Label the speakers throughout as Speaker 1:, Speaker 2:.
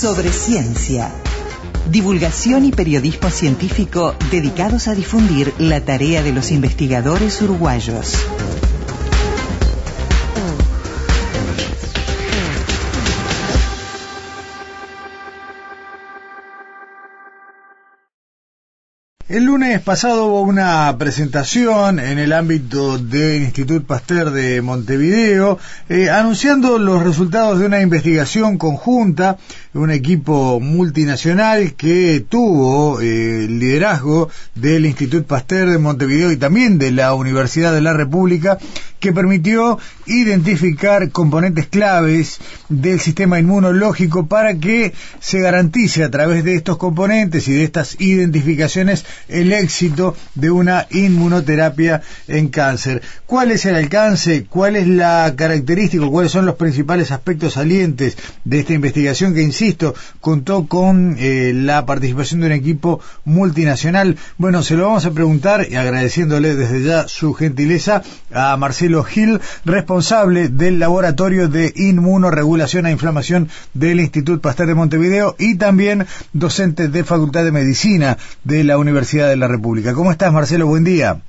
Speaker 1: sobre ciencia. Divulgación y periodismo científico dedicados a difundir la tarea de los investigadores uruguayos.
Speaker 2: El lunes pasado hubo una presentación en el ámbito del Instituto Pasteur de Montevideo, eh, anunciando los resultados de una investigación conjunta, un equipo multinacional que tuvo eh, el liderazgo del Instituto Pasteur de Montevideo y también de la Universidad de la República, que permitió identificar componentes claves del sistema inmunológico para que se garantice a través de estos componentes y de estas identificaciones el éxito de una inmunoterapia en cáncer. ¿Cuál es el alcance? ¿Cuál es la característica? ¿Cuáles son los principales aspectos salientes de esta investigación que, insisto, contó con eh, la participación de un equipo multinacional? Bueno, se lo vamos a preguntar y agradeciéndole desde ya su gentileza a Marcelo Gil, responsable del Laboratorio de Inmunoregulación e Inflamación del Instituto Pasteur de Montevideo y también docente de Facultad de Medicina de la Universidad de la República. ¿Cómo estás, Marcelo? Buen día.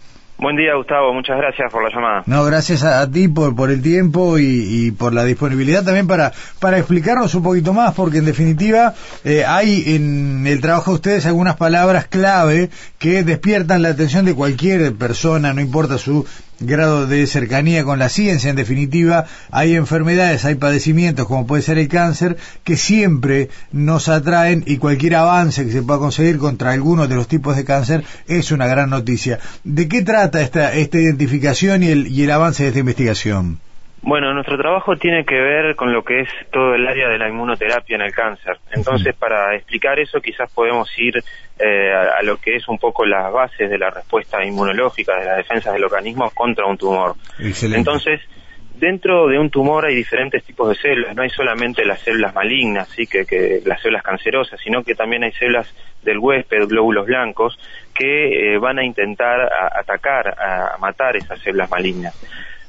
Speaker 3: Buen día, Gustavo. Muchas gracias por la llamada.
Speaker 2: No, gracias a, ti por, por el tiempo y, por la disponibilidad también para, para explicarnos un poquito más, porque en definitiva eh, hay en el trabajo de ustedes algunas palabras clave que despiertan la atención de cualquier persona, no importa su grado de cercanía con la ciencia. En definitiva, hay enfermedades, hay padecimientos, como puede ser el cáncer, que siempre nos atraen y cualquier avance que se pueda conseguir contra alguno de los tipos de cáncer es una gran noticia. ¿De qué trata esta, esta identificación y el, y el avance de esta investigación?
Speaker 3: Bueno, nuestro trabajo tiene que ver con lo que es todo el área de la inmunoterapia en el cáncer. Entonces, para explicar eso, quizás podemos ir eh, a, lo que es un poco las bases de la respuesta inmunológica, de la defensa del organismo contra un tumor. Entonces, dentro de un tumor hay diferentes tipos de células, no hay solamente las células malignas, ¿sí? que, que las células cancerosas, sino que también hay células del huésped, glóbulos blancos, que eh, van a intentar atacar, a matar esas células malignas.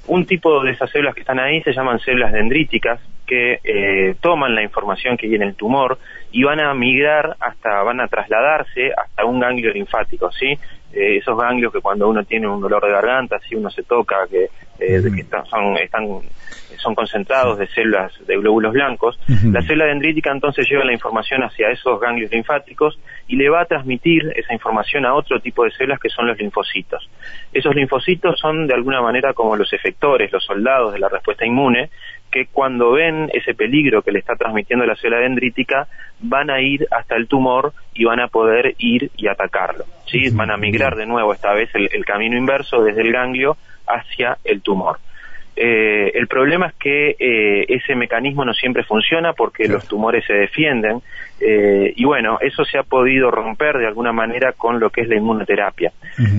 Speaker 3: Un tipo de esas células que están ahí se llaman células dendríticas, que eh, toman la información que hay en el tumor y van a migrar hasta, van a trasladarse hasta un ganglio linfático, ¿sí? Eh, esos ganglios que cuando uno tiene un dolor de garganta, si uno se toca, que, eh, son, están, son concentrados de células de glóbulos blancos, la célula dendrítica entonces lleva la información hacia esos ganglios linfáticos y le va a transmitir esa información a otro tipo de células que son los linfocitos. Esos linfocitos son de alguna manera como los efectores, los soldados de la respuesta inmune, que cuando ven ese peligro que le está transmitiendo la célula dendrítica, van a ir hasta el tumor y van a poder ir y atacarlo. ¿sí? Van a migrar de nuevo, esta vez el camino inverso desde el ganglio hacia el tumor. Eh, el problema es que eh, ese mecanismo no siempre funciona porque los tumores se defienden eh, y bueno, eso se ha podido romper de alguna manera con lo que es la inmunoterapia.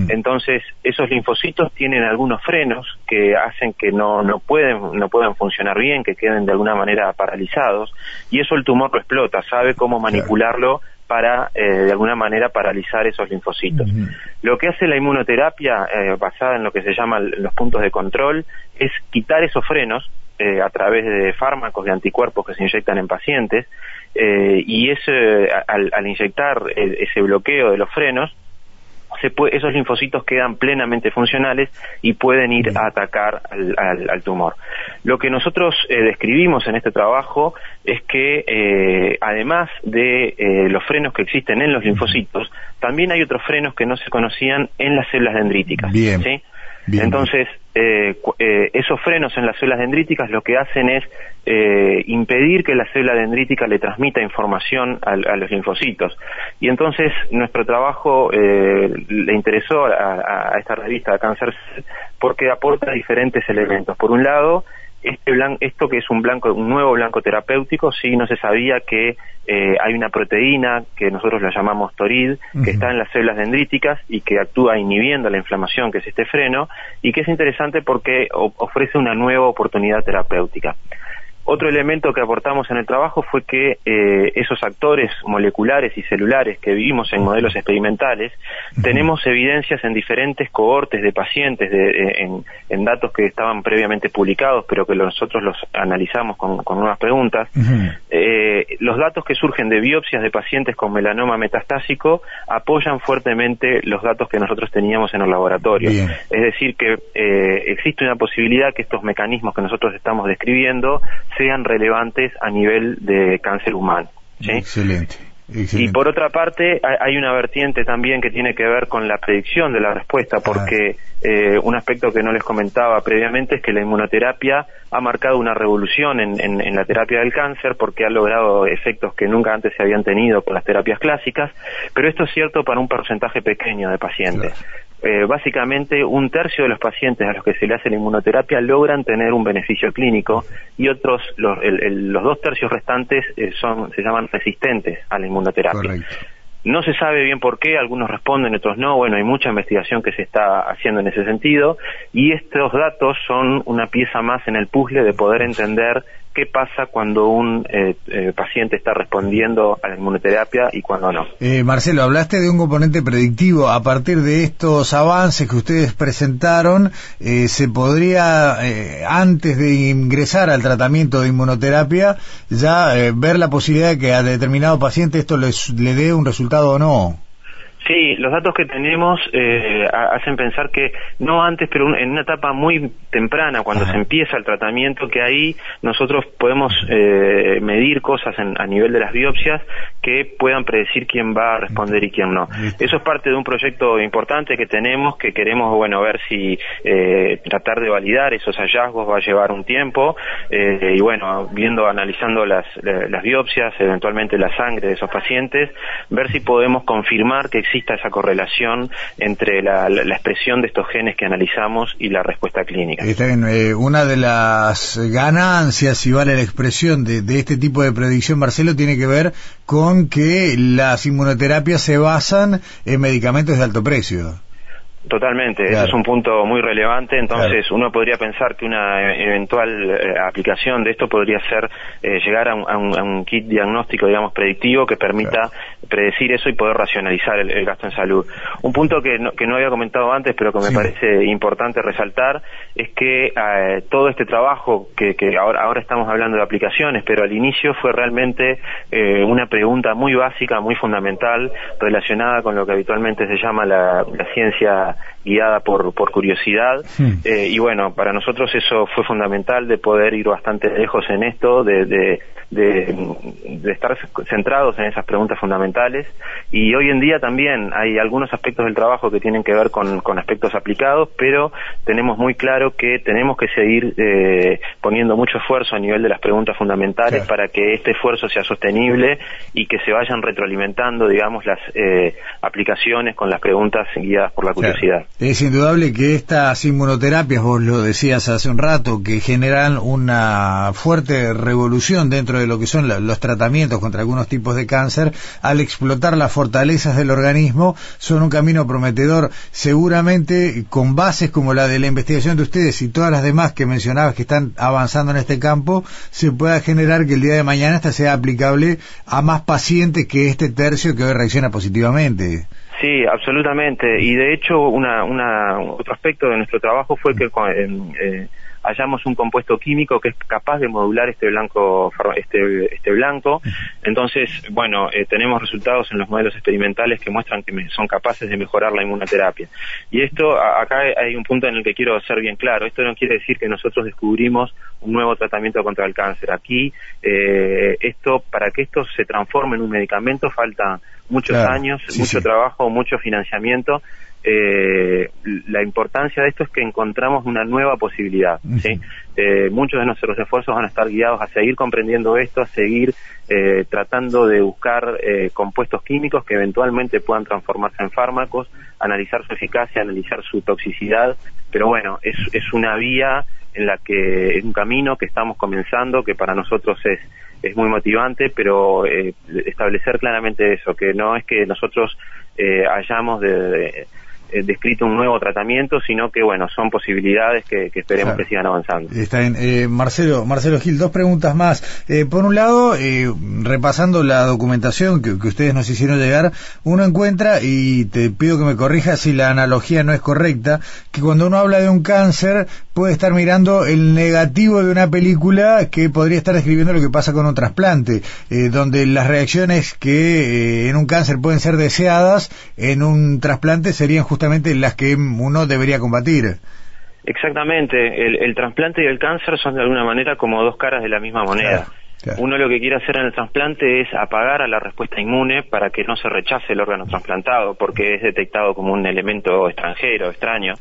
Speaker 3: Entonces, esos linfocitos tienen algunos frenos que hacen que no, no, pueden, no puedan funcionar bien, que queden de alguna manera paralizados y eso el tumor lo explota, sabe cómo manipularlo para, eh, de alguna manera, paralizar esos linfocitos. Lo que hace la inmunoterapia, eh, basada en lo que se llama los puntos de control, es quitar esos frenos eh, a través de fármacos de anticuerpos que se inyectan en pacientes, y ese, al, al inyectar ese bloqueo de los frenos, esos linfocitos quedan plenamente funcionales y pueden ir a atacar al, tumor. Lo que nosotros eh, describimos en este trabajo es que eh, además de eh, los frenos que existen en los linfocitos, también hay otros frenos que no se conocían en las células dendríticas. ¿sí? Entonces, eh, eh, esos frenos en las células dendríticas lo que hacen es eh, impedir que la célula dendrítica le transmita información a, los linfocitos. Y entonces nuestro trabajo le interesó a, esta revista Cáncer porque aporta diferentes elementos. Por un lado, este esto que es un blanco, un nuevo blanco terapéutico, sí no se sabía que eh, hay una proteína que nosotros la llamamos torid, que está en las células dendríticas y que actúa inhibiendo la inflamación, que es este freno, y que es interesante porque ofrece una nueva oportunidad terapéutica. Otro elemento que aportamos en el trabajo fue que eh, esos actores moleculares y celulares que vimos en modelos experimentales, tenemos evidencias en diferentes cohortes de pacientes, en, datos que estaban previamente publicados, pero que nosotros los analizamos con, nuevas preguntas. Eh, los datos que surgen de biopsias de pacientes con melanoma metastásico apoyan fuertemente los datos que nosotros teníamos en el laboratorio. Es decir, que eh, existe una posibilidad que estos mecanismos que nosotros estamos describiendo sean relevantes a nivel de cáncer humano.
Speaker 2: Excelente.
Speaker 3: Y por otra parte, hay una vertiente también que tiene que ver con la predicción de la respuesta, porque eh, un aspecto que no les comentaba previamente es que la inmunoterapia ha marcado una revolución en, la terapia del cáncer porque ha logrado efectos que nunca antes se habían tenido con las terapias clásicas, pero esto es cierto para un porcentaje pequeño de pacientes. Eh, básicamente un tercio de los pacientes a los que se le hace la inmunoterapia logran tener un beneficio clínico y otros, los, los dos tercios restantes eh, son, se llaman resistentes a la inmunoterapia. No se sabe bien por qué, algunos responden, otros no. Bueno, hay mucha investigación que se está haciendo en ese sentido y estos datos son una pieza más en el puzzle de poder entender qué pasa cuando un eh, eh, paciente está respondiendo a la inmunoterapia y cuando no.
Speaker 2: Eh, Marcelo, hablaste de un componente predictivo. A partir de estos avances que ustedes presentaron, ¿se podría, antes de ingresar al tratamiento de inmunoterapia, ya ver la posibilidad de que a determinado paciente esto les, le dé un resultado o no?
Speaker 3: Sí, los datos que tenemos eh, hacen pensar que no antes, pero en una etapa muy temprana, cuando se empieza el tratamiento, que ahí nosotros podemos eh, medir cosas a nivel de las biopsias que puedan predecir quién va a responder y quién no. Eso es parte de un proyecto importante que tenemos, que queremos, bueno, ver si eh, tratar de validar esos hallazgos va a llevar un tiempo y bueno, viendo, analizando las, las biopsias, eventualmente la sangre de esos pacientes, ver si podemos confirmar que exista esa correlación entre la, expresión de estos genes que analizamos y la respuesta clínica.
Speaker 2: Eh, una de las ganancias, si vale la expresión, de, de este tipo de predicción, Marcelo, tiene que ver con que las inmunoterapias se basan en medicamentos de alto precio.
Speaker 3: Totalmente, ese es un punto muy relevante, entonces uno podría pensar que una eventual eh, aplicación de esto podría ser eh, llegar a un, kit diagnóstico, digamos, predictivo que permita predecir eso y poder racionalizar el, gasto en salud. Un punto que no, que no había comentado antes, pero que me parece importante resaltar, es que eh, todo este trabajo, que, que ahora, ahora estamos hablando de aplicaciones, pero al inicio fue realmente una pregunta muy básica, muy fundamental, relacionada con lo que habitualmente se llama la ciencia guiada por, por curiosidad. Eh, y bueno, para nosotros eso fue fundamental de poder ir bastante lejos en esto, de, de, de, estar centrados en esas preguntas fundamentales. Y hoy en día también hay algunos aspectos del trabajo que tienen que ver con, con aspectos aplicados, pero tenemos muy claro que tenemos que seguir eh, poniendo mucho esfuerzo a nivel de las preguntas fundamentales para que este esfuerzo sea sostenible y que se vayan retroalimentando, digamos, las eh, aplicaciones con las preguntas guiadas por la curiosidad.
Speaker 2: Es indudable que estas inmunoterapias, vos lo decías hace un rato, que generan una fuerte revolución dentro de lo que son los tratamientos contra algunos tipos de cáncer, al explotar las fortalezas del organismo, son un camino prometedor, seguramente con bases como la de la investigación de ustedes y todas las demás que mencionabas que están avanzando en este campo, se pueda generar que el día de mañana esta sea aplicable a más pacientes que este tercio que hoy reacciona positivamente.
Speaker 3: Sí, absolutamente. Y de hecho, una, una, otro aspecto de nuestro trabajo fue que hallamos un compuesto químico que es capaz de modular este blanco este, este blanco. Entonces bueno eh, tenemos resultados en los modelos experimentales que muestran que son capaces de mejorar la inmunoterapia. Y esto acá hay un punto en el que quiero ser bien claro. Esto no quiere decir que nosotros descubrimos un nuevo tratamiento contra el cáncer. Aquí eh, esto para que esto se transforme en un medicamento falta muchos años mucho trabajo mucho financiamiento eh, la importancia de esto es que encontramos una nueva posibilidad. ¿sí? Eh, muchos de nuestros esfuerzos van a estar guiados a seguir comprendiendo esto, a seguir eh, tratando de buscar eh, compuestos químicos que eventualmente puedan transformarse en fármacos, analizar su eficacia, analizar su toxicidad, pero bueno, es, es una vía en la que es un camino que estamos comenzando, que para nosotros es es muy motivante, pero establecer claramente eso, que no es que nosotros hayamos de eh, descrito un nuevo tratamiento, sino que, bueno, son posibilidades que, esperemos que sigan avanzando.
Speaker 2: Está bien. Eh, Marcelo, Marcelo Gil, dos preguntas más. Eh, por un lado, repasando la documentación que, ustedes nos hicieron llegar, uno encuentra, y te pido que me corrijas si la analogía no es correcta, que cuando uno habla de un cáncer puede estar mirando el negativo de una película que podría estar describiendo lo que pasa con un trasplante, donde las reacciones que en un cáncer pueden ser deseadas, en un trasplante serían justamente las que uno debería combatir.
Speaker 3: Exactamente, el, el trasplante y el cáncer son de alguna manera como dos caras de la misma moneda. Uno lo que quiere hacer en el trasplante es apagar a la respuesta inmune para que no se rechace el órgano trasplantado, porque es detectado como un elemento extranjero, extraño.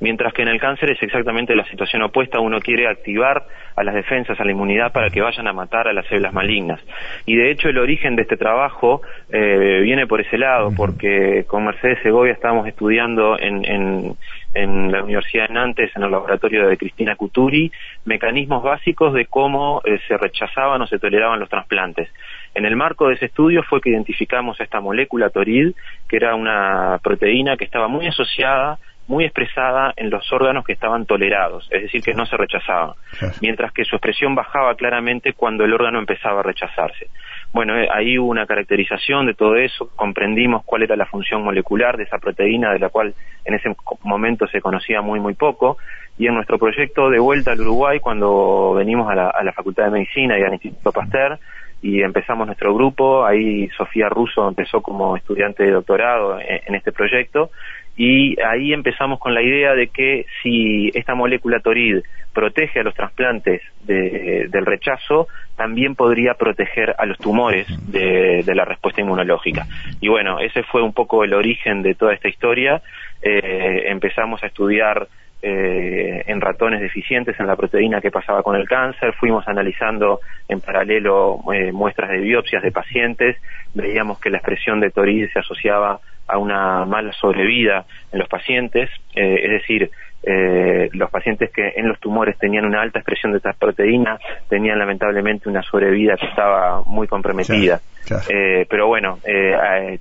Speaker 3: Mientras que en el cáncer es exactamente la situación opuesta, uno quiere activar a las defensas, a la inmunidad, para que vayan a matar a las células malignas. Y de hecho el origen de este trabajo eh, viene por ese lado, porque con Mercedes Segovia estábamos estudiando en, en en la Universidad de Nantes, en el laboratorio de Cristina Cuturi, mecanismos básicos de cómo eh, se rechazaban o se toleraban los trasplantes. En el marco de ese estudio fue que identificamos esta molécula torid, que era una proteína que estaba muy asociada muy expresada en los órganos que estaban tolerados, es decir, que no se rechazaban, mientras que su expresión bajaba claramente cuando el órgano empezaba a rechazarse. Bueno, eh, ahí hubo una caracterización de todo eso, comprendimos cuál era la función molecular de esa proteína, de la cual en ese momento se conocía muy, muy poco, y en nuestro proyecto de vuelta al Uruguay, cuando venimos a la, Facultad de Medicina y al Instituto Pasteur, y empezamos nuestro grupo, ahí Sofía Russo empezó como estudiante de doctorado en este proyecto, y ahí empezamos con la idea de que si esta molécula torid protege a los trasplantes del rechazo, también podría proteger a los tumores de, la respuesta inmunológica. Y bueno, ese fue un poco el origen de toda esta historia. Eh, empezamos a estudiar eh, en ratones deficientes en la proteína que pasaba con el cáncer, fuimos analizando en paralelo eh, muestras de biopsias de pacientes, veíamos que la expresión de torid se asociaba a una mala sobrevida en los pacientes, eh, es decir, eh, los pacientes que en los tumores tenían una alta expresión de estas proteínas tenían lamentablemente una sobrevida que estaba muy comprometida. Eh, pero bueno,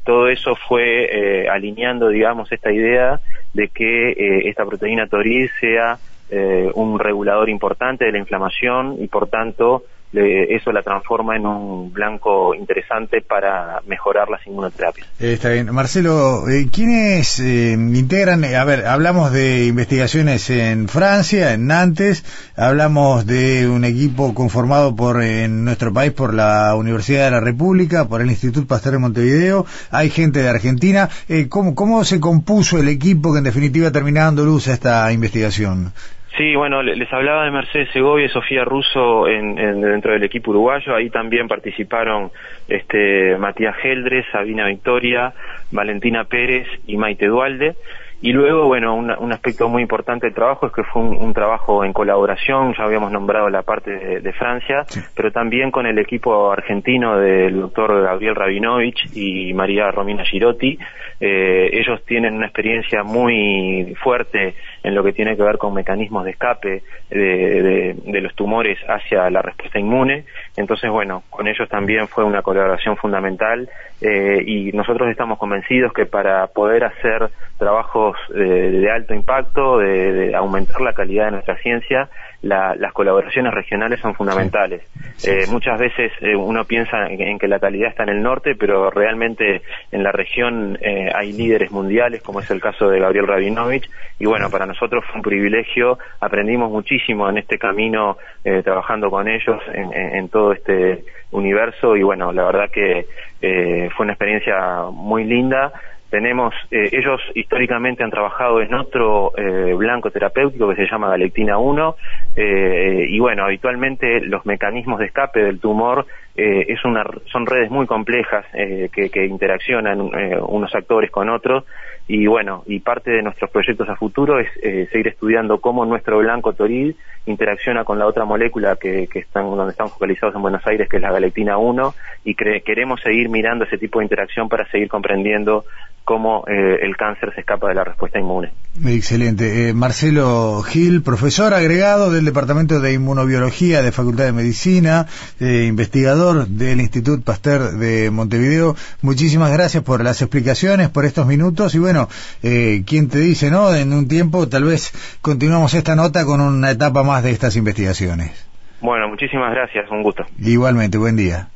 Speaker 3: todo eso fue alineando, digamos, esta idea de que esta proteína TORID sea un regulador importante de la inflamación y por tanto eso la transforma en un blanco interesante para mejorar las inmunoterapias.
Speaker 2: Eh, está bien. Marcelo, eh, ¿quiénes eh, integran? A ver, hablamos de investigaciones en Francia, en Nantes, hablamos de un equipo conformado por en nuestro país por la Universidad de la República, por el Instituto Pasteur de Montevideo, hay gente de Argentina. ¿cómo, ¿Cómo se compuso el equipo que en definitiva terminó dando luz a esta investigación?
Speaker 3: Sí, bueno, les hablaba de Mercedes Segovia y Sofía Russo en, dentro del equipo uruguayo. Ahí también participaron este, Matías Geldres, Sabina Victoria, Valentina Pérez y Maite Dualde. Y luego, bueno, un, aspecto muy importante del trabajo es que fue un, trabajo en colaboración, ya habíamos nombrado la parte de, Francia, pero también con el equipo argentino del doctor Gabriel Rabinovich y María Romina Girotti. Eh, ellos tienen una experiencia muy fuerte en lo que tiene que ver con mecanismos de escape de, de los tumores hacia la respuesta inmune. Entonces, bueno, con ellos también fue una colaboración fundamental eh, y nosotros estamos convencidos que para poder hacer trabajos eh, de alto impacto, de, aumentar la calidad de nuestra ciencia, las colaboraciones regionales son fundamentales. Eh, muchas veces uno piensa en, que la calidad está en el norte, pero realmente en la región hay líderes mundiales, como es el caso de Gabriel Rabinovich, y bueno, para nosotros fue un privilegio, aprendimos muchísimo en este camino trabajando con ellos en, en todo este universo y bueno, la verdad que eh, fue una experiencia muy linda. Tenemos, eh, ellos históricamente han trabajado en otro eh, blanco terapéutico que se llama Galectina 1 y bueno, habitualmente los mecanismos de escape del tumor es una, son redes muy complejas que, que, interaccionan unos actores con otros y bueno, y parte de nuestros proyectos a futuro es eh, seguir estudiando cómo nuestro blanco toril interacciona con la otra molécula que, están, donde están focalizados en Buenos Aires, que es la galectina 1, y queremos seguir mirando ese tipo de interacción para seguir comprendiendo cómo eh, el cáncer se escapa de la respuesta inmune.
Speaker 2: Excelente. Eh, Marcelo Gil, profesor agregado del Departamento de Inmunobiología de Facultad de Medicina, eh, investigador del Instituto Pasteur de Montevideo. Muchísimas gracias por las explicaciones, por estos minutos y bueno, eh, ¿quién te dice, no? En un tiempo tal vez continuamos esta nota con una etapa más de estas investigaciones.
Speaker 3: Bueno, muchísimas gracias, un gusto.
Speaker 2: Igualmente, buen día.